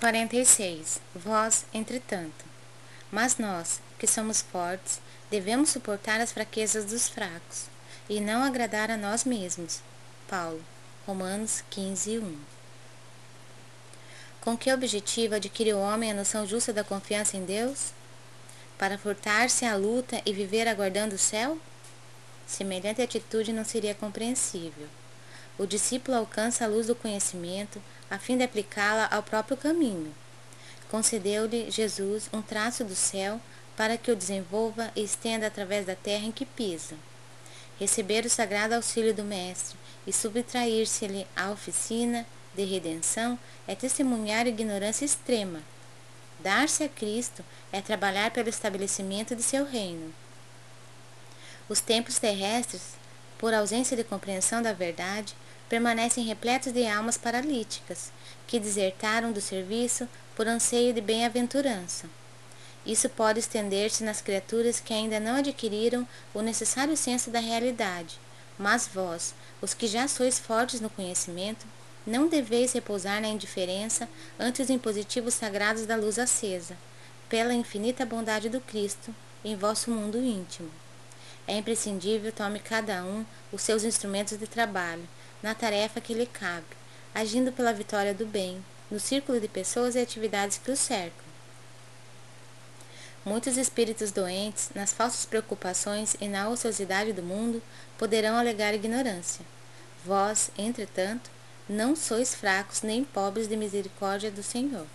46. Vós, entretanto. Mas nós, que somos fortes, devemos suportar as fraquezas dos fracos e não agradar a nós mesmos. Paulo, Romanos 15, 1. Com que objetivo adquire o homem a noção justa da confiança em Deus? Para furtar-se à luta e viver aguardando o céu? Semelhante atitude não seria compreensível. O discípulo alcança a luz do conhecimento a fim de aplicá-la ao próprio caminho. Concedeu-lhe Jesus um traço do céu para que o desenvolva e estenda através da terra em que pisa. Receber o sagrado auxílio do Mestre e subtrair-se-lhe à oficina de redenção é testemunhar ignorância extrema. Dar-se a Cristo é trabalhar pelo estabelecimento de seu reino. Os tempos terrestres, por ausência de compreensão da verdade, permanecem repletos de almas paralíticas, que desertaram do serviço por anseio de bem-aventurança. Isso pode estender-se nas criaturas que ainda não adquiriram o necessário senso da realidade, mas vós, os que já sois fortes no conhecimento, não deveis repousar na indiferença ante os impositivos sagrados da luz acesa, pela infinita bondade do Cristo em vosso mundo íntimo. É imprescindível tome cada um os seus instrumentos de trabalho, na tarefa que lhe cabe, agindo pela vitória do bem, no círculo de pessoas e atividades que o cercam. Muitos espíritos doentes, nas falsas preocupações e na ociosidade do mundo, poderão alegar ignorância. Vós, entretanto, não sois fracos nem pobres de misericórdia do Senhor.